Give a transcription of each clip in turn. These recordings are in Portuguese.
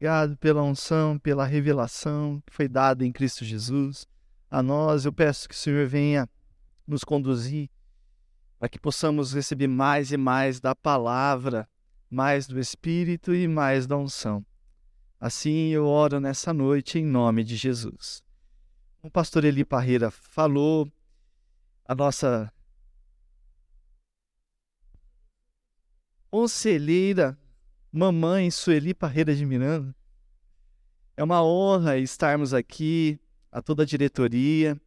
Obrigado pela unção, pela revelação que foi dada em Cristo Jesus a nós. Eu peço que o Senhor venha nos conduzir para que possamos receber mais e mais da palavra, mais do Espírito e mais da unção. Assim eu oro nessa noite em nome de Jesus. O pastor Eli Parreira falou, a nossa conselheira, mamãe Sueli Parreira de Miranda. É uma honra estarmos aqui, a toda a diretoria,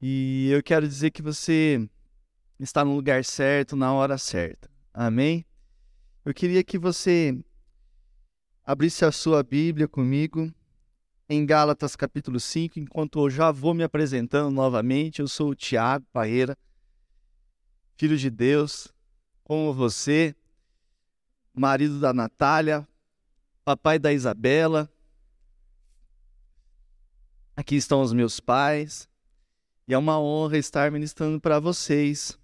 e eu quero dizer que você está no lugar certo, na hora certa. Amém? Eu queria que você abrisse a sua Bíblia comigo em Gálatas capítulo 5, enquanto eu já vou me apresentando novamente. Eu sou o Tiago Parreira, filho de Deus, como você, marido da Natália, papai da Isabela. Aqui estão os meus pais. E é uma honra estar ministrando para vocês.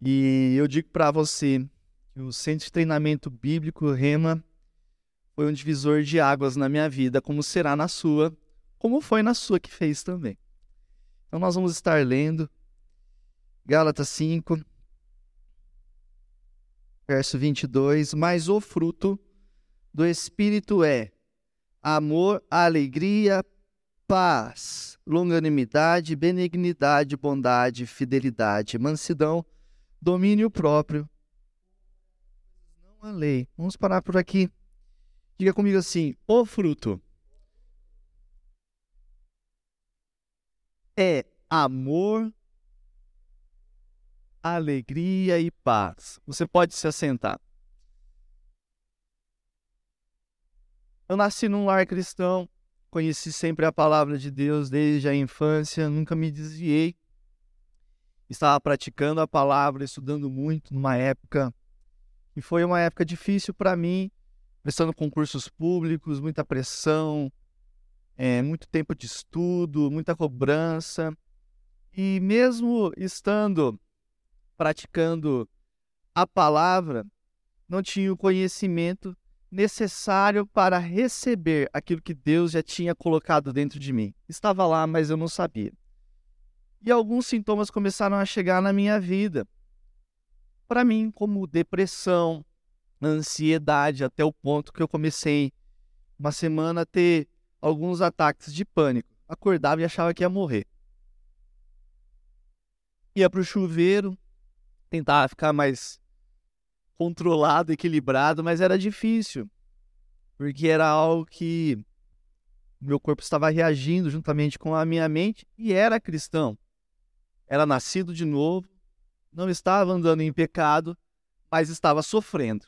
E eu digo para você que o Centro de Treinamento Bíblico Rema foi um divisor de águas na minha vida, como será na sua, como foi na sua que fez também. Então nós vamos estar lendo Gálatas 5, verso 22, mas o fruto do Espírito é amor, alegria, paz, longanimidade, benignidade, bondade, fidelidade, mansidão, domínio próprio. Não a lei. Vamos parar por aqui. Diga comigo assim: o fruto é amor, alegria e paz. Você pode se assentar. Eu nasci num lar cristão, conheci sempre a palavra de Deus desde a infância, nunca me desviei. Estava praticando a palavra, estudando muito numa época e foi uma época difícil para mim, prestando concursos públicos, muita pressão, é, muito tempo de estudo, muita cobrança. E mesmo estando praticando a palavra, não tinha o conhecimento necessário para receber aquilo que Deus já tinha colocado dentro de mim. Estava lá, mas eu não sabia. E alguns sintomas começaram a chegar na minha vida. Para mim, como depressão, ansiedade, até o ponto que eu comecei uma semana a ter alguns ataques de pânico. Acordava e achava que ia morrer. Ia para o chuveiro, tentar ficar mais controlado, equilibrado, mas era difícil, porque era algo que meu corpo estava reagindo juntamente com a minha mente e era cristão. Era nascido de novo, não estava andando em pecado, mas estava sofrendo.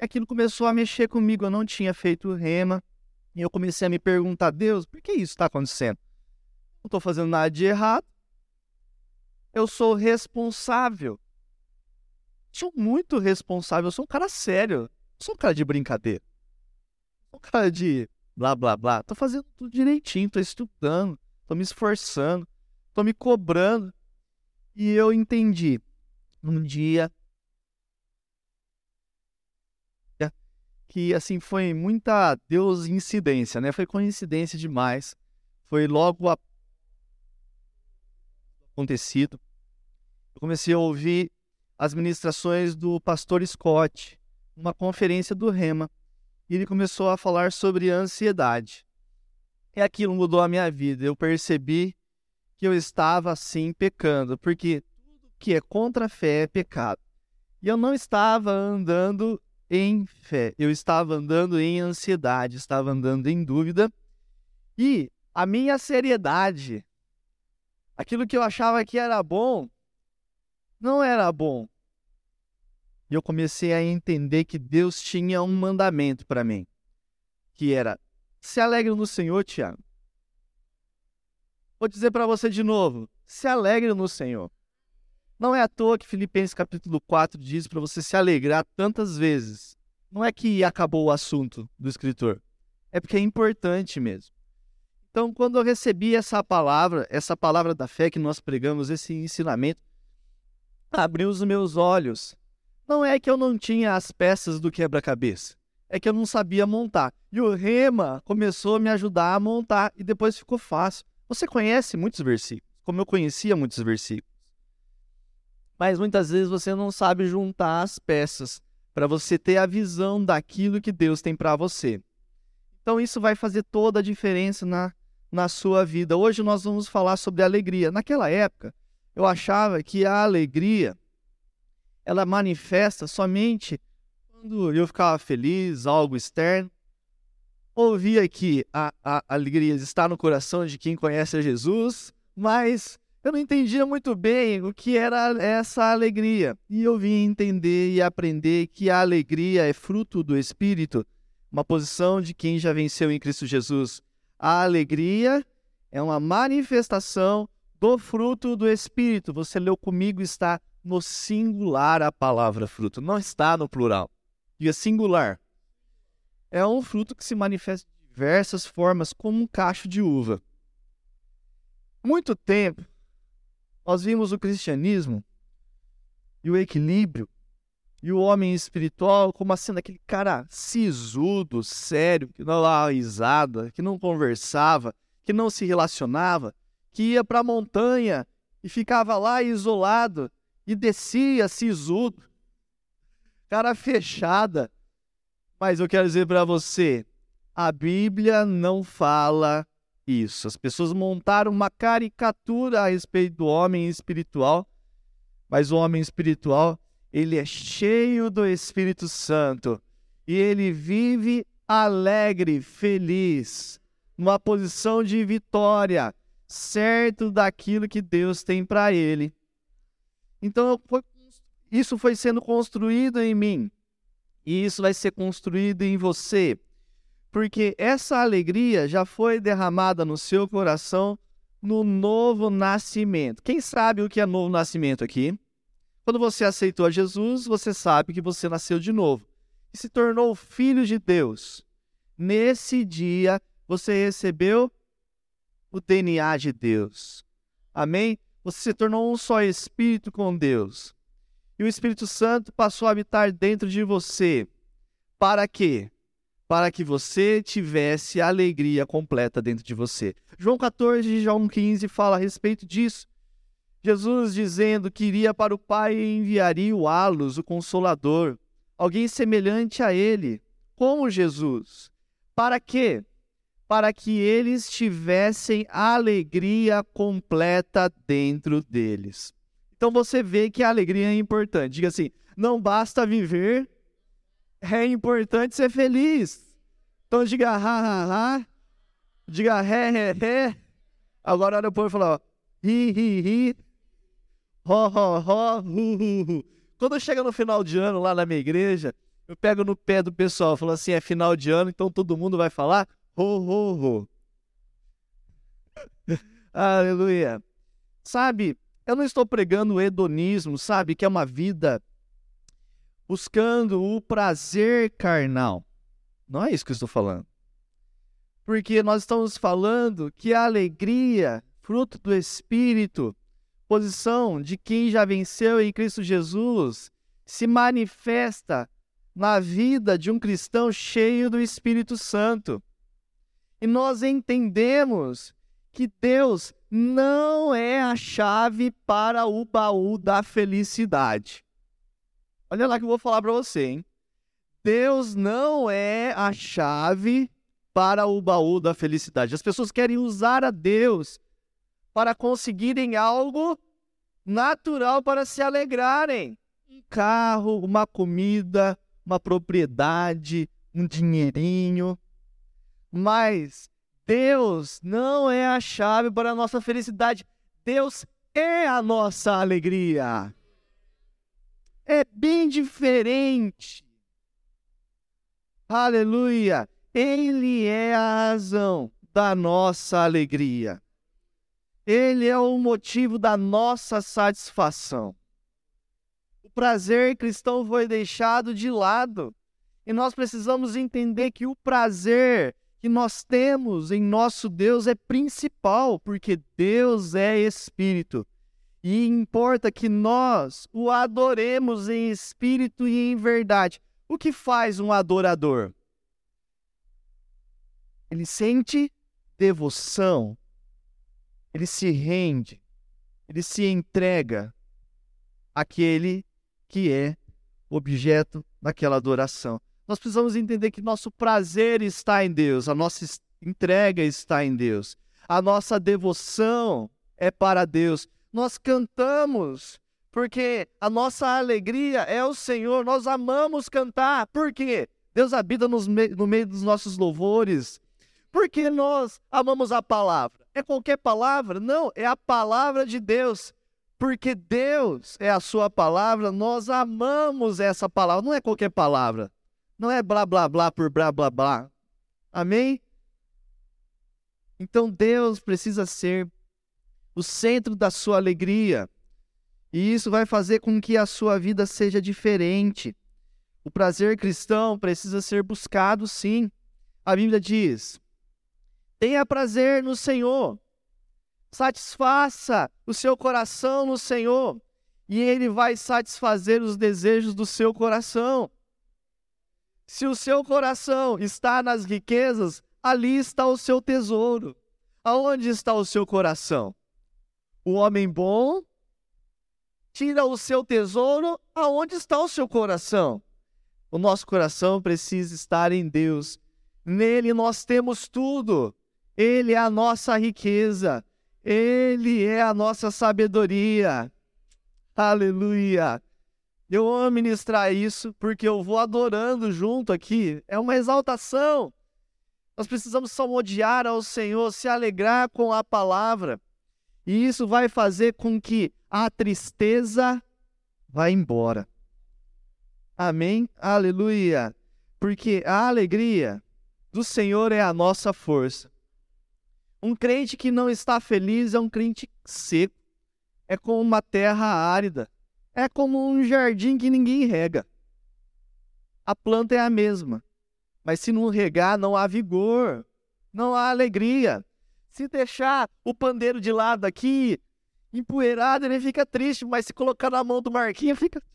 Aquilo começou a mexer comigo, eu não tinha feito rema, e eu comecei a me perguntar, Deus, por que isso está acontecendo? Não estou fazendo nada de errado, eu sou responsável. Sou muito responsável. Eu sou um cara sério. Sou um cara de brincadeira. Sou um cara de blá blá blá. Tô fazendo tudo direitinho, tô estudando, tô me esforçando, tô me cobrando. E eu entendi. Um dia que assim foi muita Deus incidência, né? Foi coincidência demais. Foi logo a acontecido, eu comecei a ouvir as ministrações do pastor Scott, uma conferência do Rema, e ele começou a falar sobre ansiedade. E aquilo mudou a minha vida. Eu percebi que eu estava assim pecando, porque tudo que é contra a fé é pecado. E eu não estava andando em fé, eu estava andando em ansiedade, estava andando em dúvida. E a minha seriedade aquilo que eu achava que era bom, não era bom. E eu comecei a entender que Deus tinha um mandamento para mim, que era: se alegre no Senhor, Tiago. Vou dizer para você de novo: se alegre no Senhor. Não é à toa que Filipenses capítulo 4 diz para você se alegrar tantas vezes. Não é que acabou o assunto do escritor, é porque é importante mesmo. Então, quando eu recebi essa palavra, essa palavra da fé que nós pregamos, esse ensinamento, abriu os meus olhos. Não é que eu não tinha as peças do quebra-cabeça. é que eu não sabia montar. E o rema começou a me ajudar a montar e depois ficou fácil. Você conhece muitos versículos, como eu conhecia muitos versículos. Mas muitas vezes você não sabe juntar as peças para você ter a visão daquilo que Deus tem para você. Então isso vai fazer toda a diferença na, na sua vida. Hoje nós vamos falar sobre alegria. Naquela época, eu achava que a alegria ela manifesta somente quando eu ficava feliz, algo externo. Ouvia que a, a alegria está no coração de quem conhece a Jesus, mas eu não entendia muito bem o que era essa alegria. E eu vim entender e aprender que a alegria é fruto do Espírito, uma posição de quem já venceu em Cristo Jesus. A alegria é uma manifestação do fruto do Espírito. Você leu comigo, está no singular a palavra fruto, não está no plural. Diga singular. É um fruto que se manifesta de diversas formas, como um cacho de uva. Muito tempo, nós vimos o cristianismo e o equilíbrio e o homem espiritual como sendo aquele cara sisudo, sério, que não dava risada, que não conversava, que não se relacionava, que ia para a montanha e ficava lá isolado e descia sisudo, cara fechada. Mas eu quero dizer para você, a Bíblia não fala isso. As pessoas montaram uma caricatura a respeito do homem espiritual, mas o homem espiritual, ele é cheio do Espírito Santo e ele vive alegre, feliz, numa posição de vitória, certo daquilo que Deus tem para ele. Então, isso foi sendo construído em mim. E isso vai ser construído em você. Porque essa alegria já foi derramada no seu coração no novo nascimento. Quem sabe o que é novo nascimento aqui? Quando você aceitou a Jesus, você sabe que você nasceu de novo e se tornou filho de Deus. Nesse dia, você recebeu o DNA de Deus. Amém? Você se tornou um só espírito com Deus. E o Espírito Santo passou a habitar dentro de você. Para quê? Para que você tivesse alegria completa dentro de você. João 14 e João 15 fala a respeito disso. Jesus dizendo que iria para o Pai e enviaria o Alos, o Consolador, alguém semelhante a ele, como Jesus. Para quê? para que eles tivessem alegria completa dentro deles. Então você vê que a alegria é importante. Diga assim: não basta viver, é importante ser feliz. Então diga ha, ha, ha, diga ré, ré, ré. Agora olha o povo e fala: ri, ri, ri, ro, ro, ro, hu, hu, hu. Quando chega no final de ano lá na minha igreja, eu pego no pé do pessoal, falo assim: é final de ano, então todo mundo vai falar Ho, ho, ho. Aleluia. Sabe, eu não estou pregando o hedonismo, sabe, que é uma vida buscando o prazer carnal. Não é isso que eu estou falando. Porque nós estamos falando que a alegria, fruto do Espírito, posição de quem já venceu em Cristo Jesus, se manifesta na vida de um cristão cheio do Espírito Santo. E nós entendemos que Deus não é a chave para o baú da felicidade. Olha lá que eu vou falar para você, hein? Deus não é a chave para o baú da felicidade. As pessoas querem usar a Deus para conseguirem algo natural para se alegrarem. Um carro, uma comida, uma propriedade, um dinheirinho. Mas Deus não é a chave para a nossa felicidade. Deus é a nossa alegria. É bem diferente. Aleluia. Ele é a razão da nossa alegria. Ele é o motivo da nossa satisfação. O prazer cristão foi deixado de lado. E nós precisamos entender que o prazer que nós temos em nosso Deus é principal, porque Deus é Espírito. E importa que nós o adoremos em espírito e em verdade. O que faz um adorador? Ele sente devoção, ele se rende, ele se entrega àquele que é objeto daquela adoração. Nós precisamos entender que nosso prazer está em Deus, a nossa entrega está em Deus, a nossa devoção é para Deus. Nós cantamos porque a nossa alegria é o Senhor, nós amamos cantar, por quê? Deus habita no meio dos nossos louvores, porque nós amamos a palavra. É qualquer palavra? Não, é a palavra de Deus. Porque Deus é a sua palavra, nós amamos essa palavra. Não é qualquer palavra. Não é blá blá blá por blá blá blá. Amém? Então Deus precisa ser o centro da sua alegria. E isso vai fazer com que a sua vida seja diferente. O prazer cristão precisa ser buscado, sim. A Bíblia diz: tenha prazer no Senhor, satisfaça o seu coração no Senhor, e Ele vai satisfazer os desejos do seu coração. Se o seu coração está nas riquezas, ali está o seu tesouro. Aonde está o seu coração? O homem bom tira o seu tesouro, aonde está o seu coração? O nosso coração precisa estar em Deus. Nele nós temos tudo. Ele é a nossa riqueza. Ele é a nossa sabedoria. Aleluia. Eu amo ministrar isso porque eu vou adorando junto aqui. É uma exaltação. Nós precisamos salmodiar ao Senhor, se alegrar com a palavra. E isso vai fazer com que a tristeza vá embora. Amém? Aleluia. Porque a alegria do Senhor é a nossa força. Um crente que não está feliz é um crente seco. É como uma terra árida. É como um jardim que ninguém rega. A planta é a mesma. Mas se não regar, não há vigor, não há alegria. Se deixar o pandeiro de lado aqui, empoeirado, ele fica triste, mas se colocar na mão do Marquinhos, fica.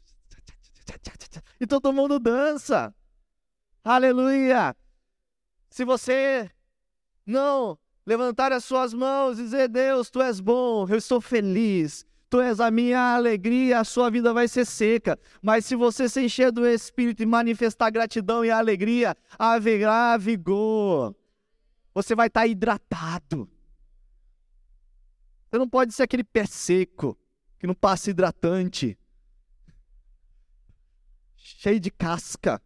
E todo mundo dança. Aleluia! Se você não levantar as suas mãos e dizer: Deus, tu és bom, eu estou feliz, tu és a minha alegria, a sua vida vai ser seca. Mas se você se encher do Espírito e manifestar gratidão e alegria, haverá vigor você vai estar tá hidratado. Você não pode ser aquele pé seco, que não passa hidratante, cheio de casca.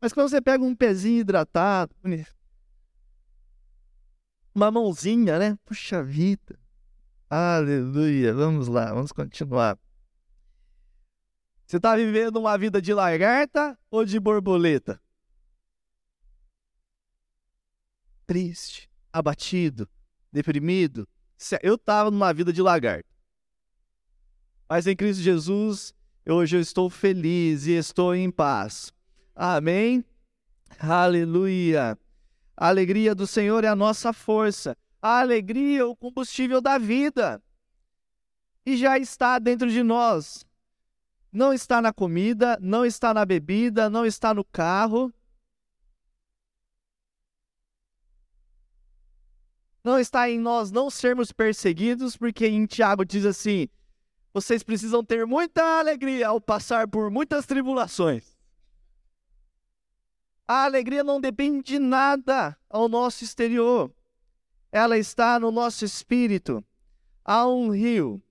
Mas quando você pega um pezinho hidratado, uma mãozinha, né? Puxa vida. Aleluia. Vamos lá, vamos continuar. Você está vivendo uma vida de lagarta ou de borboleta? triste, abatido, deprimido. Eu estava numa vida de lagarto. Mas em Cristo Jesus, hoje eu estou feliz e estou em paz. Amém? Aleluia. A alegria do Senhor é a nossa força. A alegria é o combustível da vida. E já está dentro de nós. Não está na comida, não está na bebida, não está no carro, não está em nós não sermos perseguidos, porque em Tiago diz assim: vocês precisam ter muita alegria ao passar por muitas tribulações. A alegria não depende de nada ao nosso exterior, ela está no nosso espírito. Há um rio,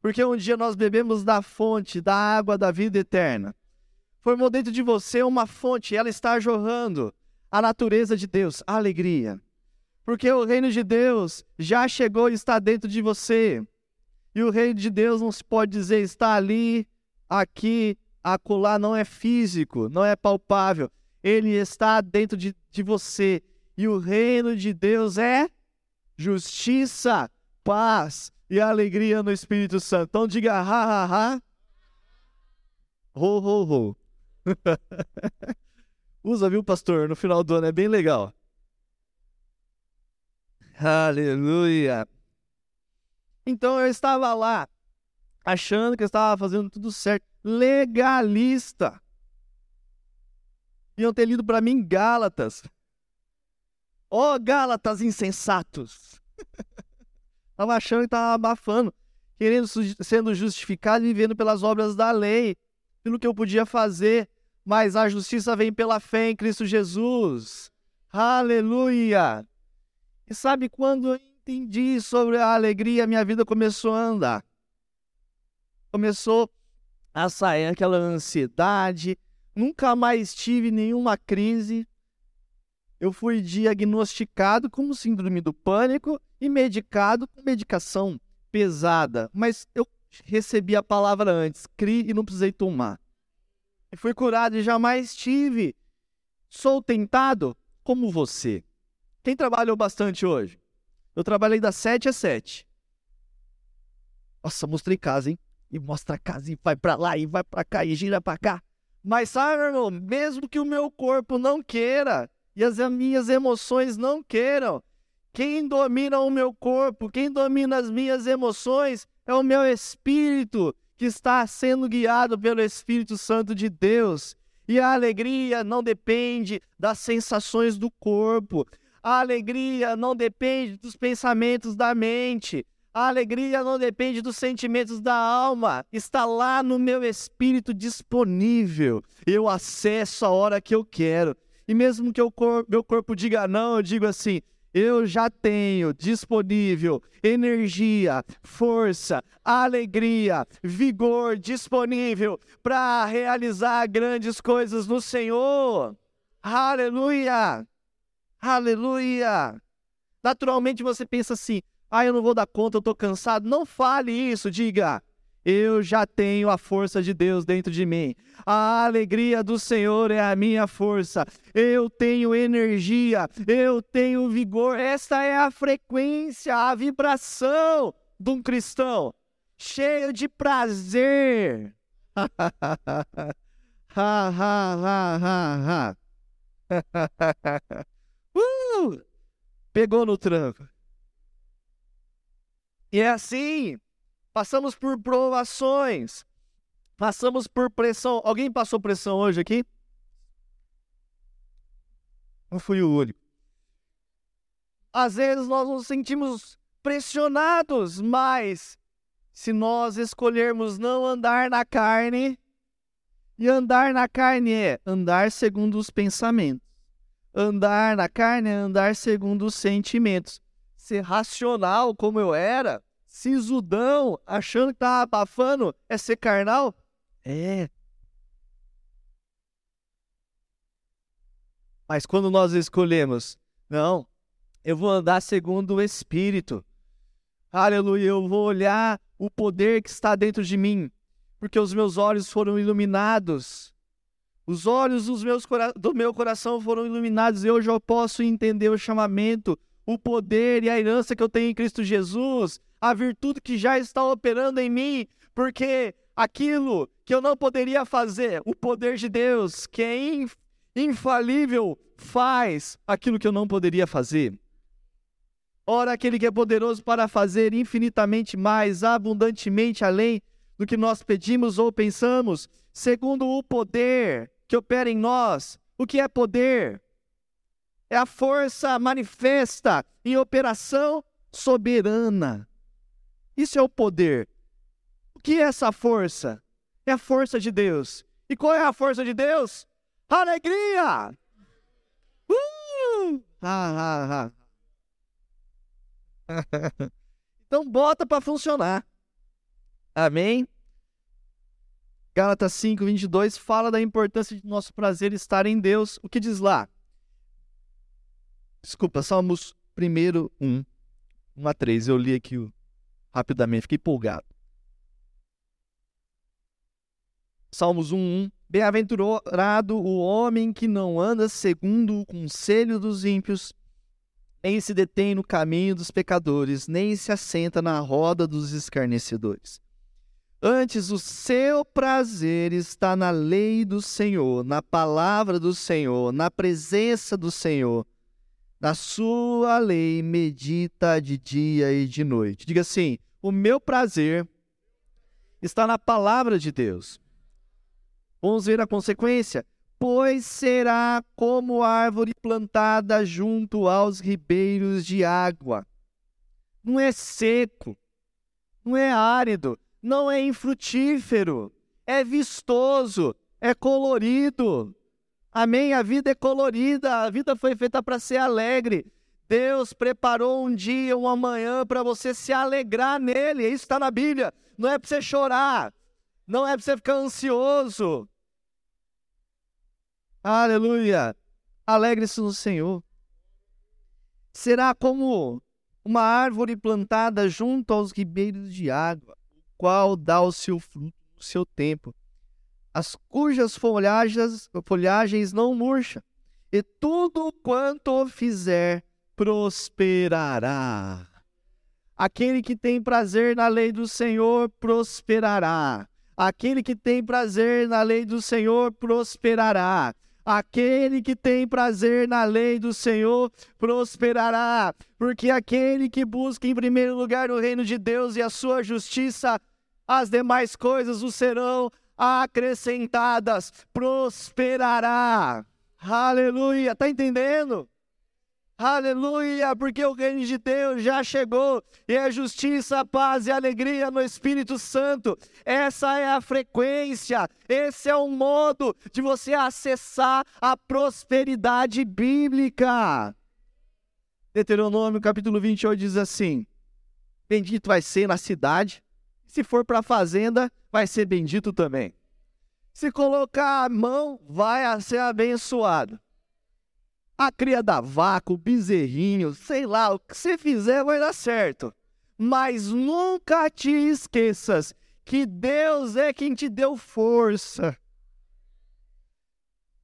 porque um dia nós bebemos da fonte da água da vida eterna. Formou dentro de você uma fonte, ela está jorrando a natureza de Deus, a alegria. Porque o reino de Deus já chegou e está dentro de você. E o reino de Deus não se pode dizer está ali, aqui, acolá, não é físico, não é palpável. Ele está dentro de, de você. E o reino de Deus é justiça, paz e alegria no Espírito Santo. Então diga ha, ha, ha. Ho, ho, ho. Usa, viu, pastor? No final do ano é bem legal. Aleluia. Então eu estava lá, achando que eu estava fazendo tudo certo, legalista. Deviam ter lido para mim Gálatas. Ó oh, Gálatas insensatos! Estava achando que estava abafando, querendo sendo justificado vivendo pelas obras da lei, pelo que eu podia fazer, mas a justiça vem pela fé em Cristo Jesus. Aleluia! E sabe quando eu entendi sobre a alegria, minha vida começou a andar. Começou a sair aquela ansiedade, nunca mais tive nenhuma crise. Eu fui diagnosticado com síndrome do pânico e medicado com medicação pesada, mas eu recebi a palavra antes, cri e não precisei tomar. E fui curado e jamais tive. Sou tentado como você. Quem trabalhou bastante hoje? Eu trabalhei das 7 às 7. Nossa, mostrei casa, hein? E mostra a casa e vai para lá e vai para cá e gira para cá. Mas sabe, irmão, mesmo que o meu corpo não queira e as minhas emoções não queiram, quem domina o meu corpo, quem domina as minhas emoções é o meu espírito que está sendo guiado pelo Espírito Santo de Deus. E a alegria não depende das sensações do corpo. A alegria não depende dos pensamentos da mente. A alegria não depende dos sentimentos da alma, está lá no meu espírito disponível. Eu acesso a hora que eu quero. E mesmo que cor meu corpo diga não, eu digo assim: eu já tenho disponível energia, força, alegria, vigor disponível para realizar grandes coisas no Senhor. Aleluia! Aleluia! Naturalmente você pensa assim: ah, eu não vou dar conta, eu estou cansado. Não fale isso, diga. Eu já tenho a força de Deus dentro de mim. A alegria do Senhor é a minha força. Eu tenho energia, eu tenho vigor. Esta é a frequência, a vibração de um cristão cheio de prazer. uh! Pegou no tranco. E é assim, passamos por provações, passamos por pressão. Alguém passou pressão hoje aqui? Não fui o único. Às vezes nós nos sentimos pressionados, mas se nós escolhermos não andar na carne, e andar na carne é andar segundo os pensamentos. Andar na carne é andar segundo os sentimentos ser racional como eu era, sisudão, achando que tá abafando, é ser carnal? É. Mas quando nós escolhemos, não, eu vou andar segundo o Espírito. Aleluia, eu vou olhar o poder que está dentro de mim, porque os meus olhos foram iluminados. Os olhos dos meus do meu coração foram iluminados e hoje eu posso entender o chamamento o poder e a herança que eu tenho em Cristo Jesus, a virtude que já está operando em mim, porque aquilo que eu não poderia fazer, o poder de Deus, que é infalível, faz aquilo que eu não poderia fazer. Ora, aquele que é poderoso para fazer infinitamente mais, abundantemente além do que nós pedimos ou pensamos, segundo o poder que opera em nós. O que é poder? É a força manifesta em operação soberana. Isso é o poder. O que é essa força? É a força de Deus. E qual é a força de Deus? Alegria! Uh! Ah, ah, ah. então bota para funcionar. Amém? Gálatas 5, 22 fala da importância de nosso prazer estar em Deus. O que diz lá? Desculpa, Salmos 1, 1, 1 a 3. Eu li aqui rapidamente, fiquei empolgado. Salmos 1, 1. Bem-aventurado o homem que não anda segundo o conselho dos ímpios, nem se detém no caminho dos pecadores, nem se assenta na roda dos escarnecedores. Antes, o seu prazer está na lei do Senhor, na palavra do Senhor, na presença do Senhor. Na sua lei medita de dia e de noite. Diga assim: o meu prazer está na palavra de Deus. Vamos ver a consequência. pois será como árvore plantada junto aos ribeiros de água. Não é seco, não é árido, não é infrutífero, é vistoso, é colorido. Amém? A vida é colorida, a vida foi feita para ser alegre. Deus preparou um dia, uma manhã para você se alegrar nele. Isso está na Bíblia. Não é para você chorar, não é para você ficar ansioso. Aleluia! Alegre-se no Senhor. Será como uma árvore plantada junto aos ribeiros de água, qual dá o seu fruto no seu tempo, as cujas folhagens, folhagens não murcham, e tudo quanto fizer prosperará. Aquele que tem prazer na lei do Senhor prosperará. Aquele que tem prazer na lei do Senhor prosperará. Aquele que tem prazer na lei do Senhor prosperará, porque aquele que busca em primeiro lugar o reino de Deus e a sua justiça, as demais coisas o serão acrescentadas, prosperará. Aleluia, tá entendendo? Aleluia, porque o reino de Deus já chegou e é justiça, paz e alegria no Espírito Santo. Essa é a frequência, esse é o modo de você acessar a prosperidade bíblica. Deuteronômio capítulo 28 diz assim: Bendito vai ser na cidade, se for para a fazenda, vai ser bendito também. Se colocar a mão, vai ser abençoado. A cria da vaca, o bezerrinho, sei lá, o que você fizer vai dar certo. Mas nunca te esqueças que Deus é quem te deu força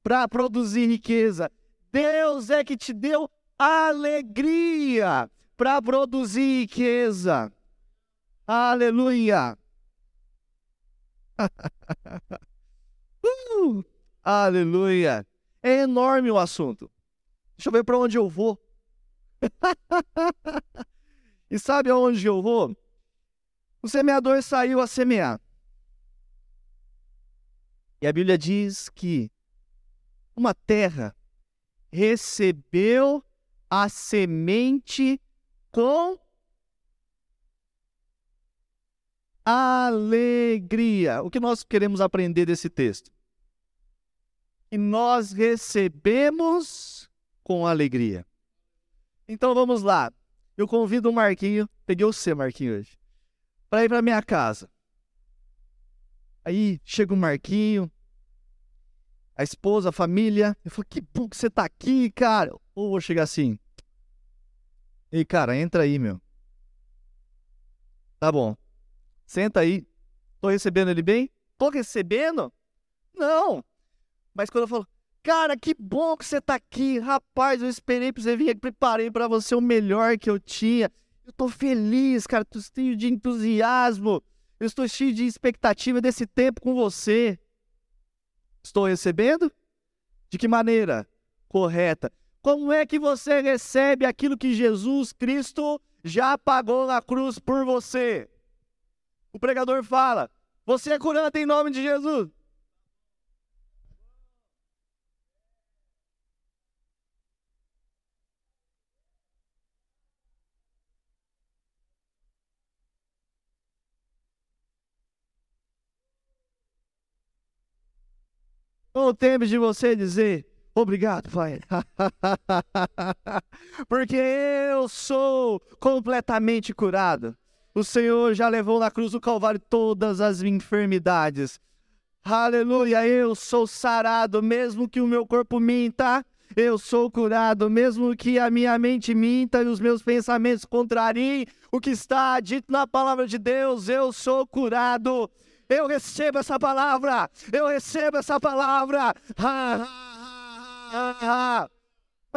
para produzir riqueza. Deus é que te deu alegria para produzir riqueza. Aleluia! uh, aleluia! É enorme o assunto. Deixa eu ver para onde eu vou. e sabe aonde eu vou? O semeador saiu a semear. E a Bíblia diz que uma terra recebeu a semente com alegria. O que nós queremos aprender desse texto? E nós recebemos com alegria. Então vamos lá. Eu convido o Marquinho, peguei você, Marquinho, hoje, para ir para minha casa. Aí chega o Marquinho, a esposa, a família. Eu falo, que bom que você tá aqui, cara. Ou vou chegar assim. Ei, cara, entra aí, meu. Tá bom. Senta aí. Tô recebendo ele bem? Tô recebendo? Não. Mas quando eu falo, Cara, que bom que você tá aqui. Rapaz, eu esperei pra você vir aqui, preparei para você o melhor que eu tinha. Eu tô feliz, cara, tô cheio de entusiasmo. Eu estou cheio de expectativa desse tempo com você. Estou recebendo? De que maneira? Correta. Como é que você recebe aquilo que Jesus Cristo já pagou na cruz por você? O pregador fala: Você é curante em nome de Jesus. o tempo de você dizer obrigado, Pai. Porque eu sou completamente curado. O Senhor já levou na cruz do Calvário todas as enfermidades. Aleluia, eu sou sarado, mesmo que o meu corpo minta, eu sou curado, mesmo que a minha mente minta e os meus pensamentos contrariem o que está dito na palavra de Deus, eu sou curado. Eu recebo essa palavra. Eu recebo essa palavra.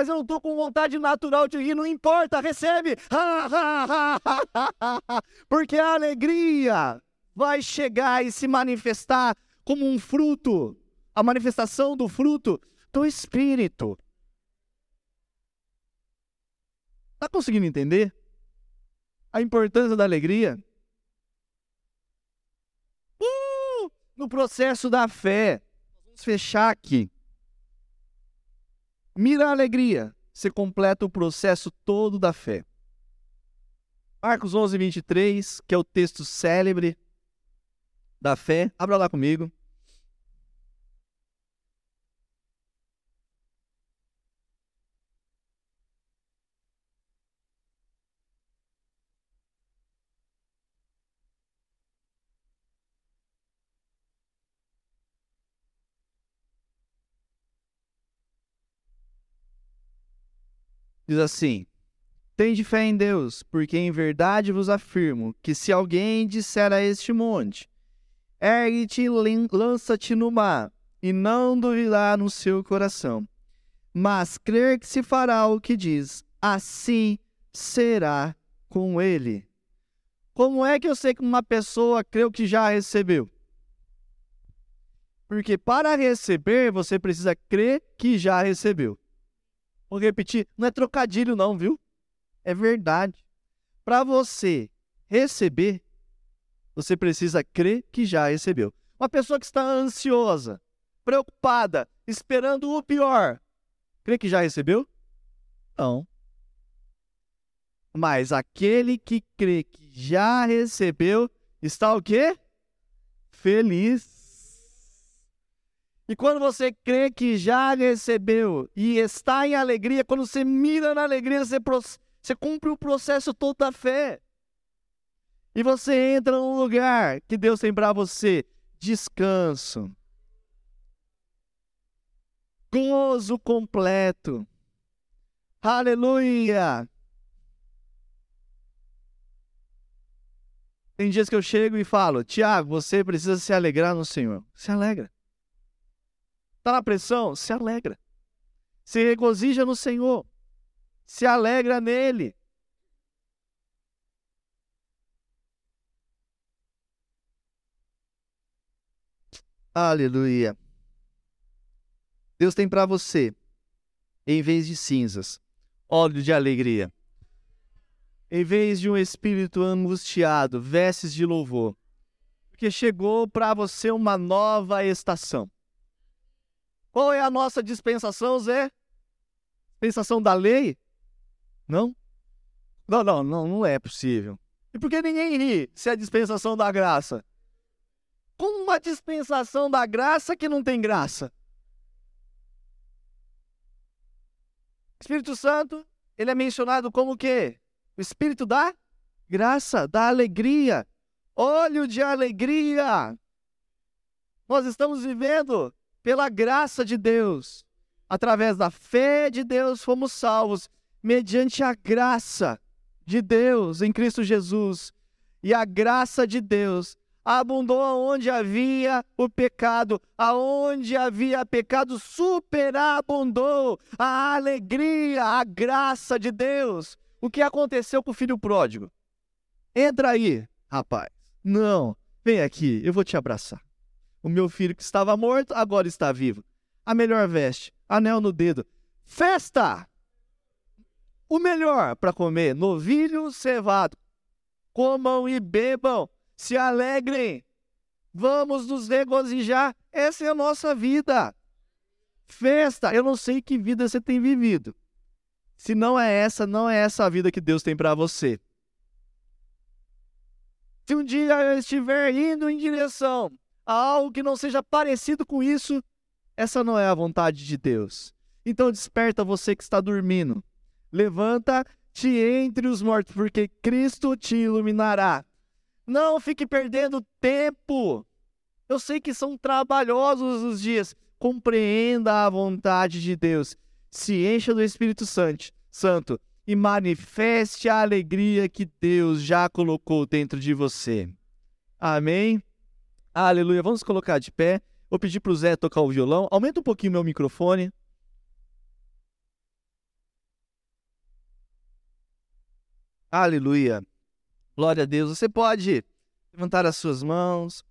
Mas eu não estou com vontade natural de rir, não importa, recebe. Porque a alegria vai chegar e se manifestar como um fruto a manifestação do fruto do Espírito. Está conseguindo entender a importância da alegria? no processo da fé. Vamos fechar aqui. Mira a alegria, você completa o processo todo da fé. Marcos 11, 23, que é o texto célebre da fé. Abra lá comigo. Diz assim: Tende fé em Deus, porque em verdade vos afirmo que se alguém disser a este monte: Ergue-te e lança-te no mar, e não duvidar no seu coração, mas crer que se fará o que diz, assim será com ele. Como é que eu sei que uma pessoa creu que já recebeu? Porque para receber, você precisa crer que já recebeu. Vou repetir, não é trocadilho não, viu? É verdade. Para você receber, você precisa crer que já recebeu. Uma pessoa que está ansiosa, preocupada, esperando o pior, crê que já recebeu? Não. Mas aquele que crê que já recebeu, está o quê? Feliz. E quando você crê que já recebeu e está em alegria, quando você mira na alegria, você, você cumpre o processo todo da fé. E você entra num lugar que Deus tem para você: descanso, gozo completo. Aleluia! Tem dias que eu chego e falo, Tiago, você precisa se alegrar no Senhor. Se alegra. Está na pressão? Se alegra. Se regozija no Senhor. Se alegra nele. Aleluia. Deus tem para você, em vez de cinzas, óleo de alegria. Em vez de um espírito angustiado, vestes de louvor. Porque chegou para você uma nova estação. Qual é a nossa dispensação, Zé? Dispensação da lei? Não? Não, não, não, não é possível. E por que ninguém ri se é dispensação da graça? Com uma dispensação da graça que não tem graça. Espírito Santo, ele é mencionado como o quê? O Espírito da graça, da alegria. Óleo de alegria. Nós estamos vivendo pela graça de Deus, através da fé de Deus, fomos salvos, mediante a graça de Deus em Cristo Jesus. E a graça de Deus abundou aonde havia o pecado, aonde havia pecado, superabundou a alegria, a graça de Deus. O que aconteceu com o filho pródigo? Entra aí, rapaz. Não, vem aqui, eu vou te abraçar. O meu filho que estava morto agora está vivo. A melhor veste, anel no dedo. Festa! O melhor para comer, novilho cevado. Comam e bebam, se alegrem. Vamos nos regozijar. Essa é a nossa vida. Festa. Eu não sei que vida você tem vivido. Se não é essa, não é essa a vida que Deus tem para você. Se um dia eu estiver indo em direção algo que não seja parecido com isso, essa não é a vontade de Deus. Então desperta você que está dormindo. Levanta-te entre os mortos, porque Cristo te iluminará. Não fique perdendo tempo. Eu sei que são trabalhosos os dias. Compreenda a vontade de Deus. Se encha do Espírito Santo, Santo e manifeste a alegria que Deus já colocou dentro de você. Amém? Aleluia. Vamos colocar de pé. Vou pedir para o Zé tocar o violão. Aumenta um pouquinho meu microfone. Aleluia. Glória a Deus. Você pode levantar as suas mãos.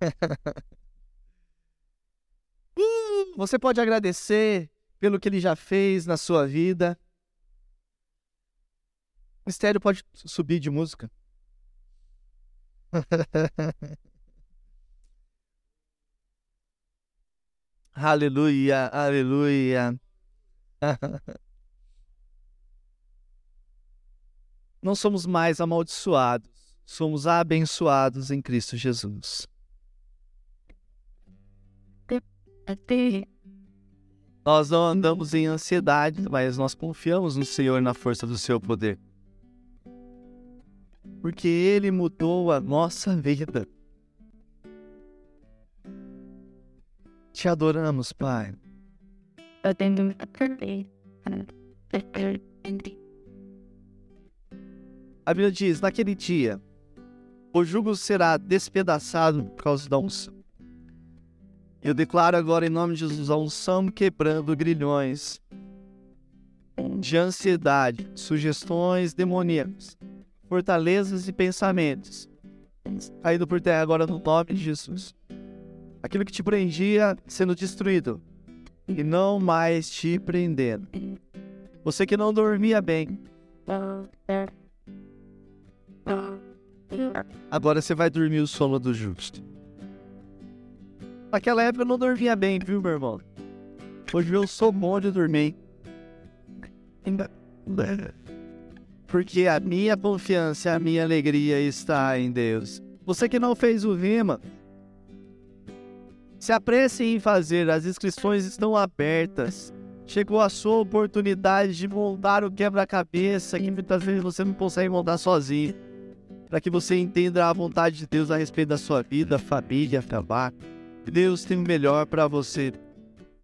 Uh, você pode agradecer pelo que ele já fez na sua vida. O mistério pode subir de música. Aleluia, aleluia. Não somos mais amaldiçoados, somos abençoados em Cristo Jesus. Nós não andamos em ansiedade, mas nós confiamos no Senhor na força do seu poder. Porque Ele mudou a nossa vida. Te adoramos, Pai. A Bíblia diz: naquele dia, o jugo será despedaçado por causa da unção. Eu declaro agora em nome de Jesus a unção quebrando grilhões de ansiedade, sugestões demoníacas, fortalezas e pensamentos. Caído por terra agora no nome de Jesus. Aquilo que te prendia sendo destruído e não mais te prendendo. Você que não dormia bem. Agora você vai dormir o sono do justo. Naquela época eu não dormia bem, viu, meu irmão? Hoje eu sou bom de dormir. Porque a minha confiança, a minha alegria está em Deus. Você que não fez o rima, se apresse em fazer, as inscrições estão abertas. Chegou a sua oportunidade de montar o quebra-cabeça que muitas vezes você não consegue montar sozinho. Para que você entenda a vontade de Deus a respeito da sua vida, família, trabalho. Deus tem o melhor para você.